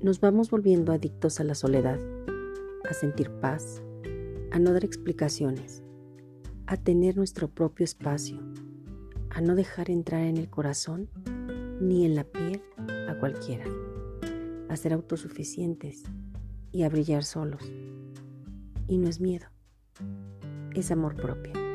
nos vamos volviendo adictos a la soledad, a sentir paz, a no dar explicaciones, a tener nuestro propio espacio, a no dejar entrar en el corazón ni en la piel a cualquiera, a ser autosuficientes y a brillar solos. Y no es miedo, es amor propio.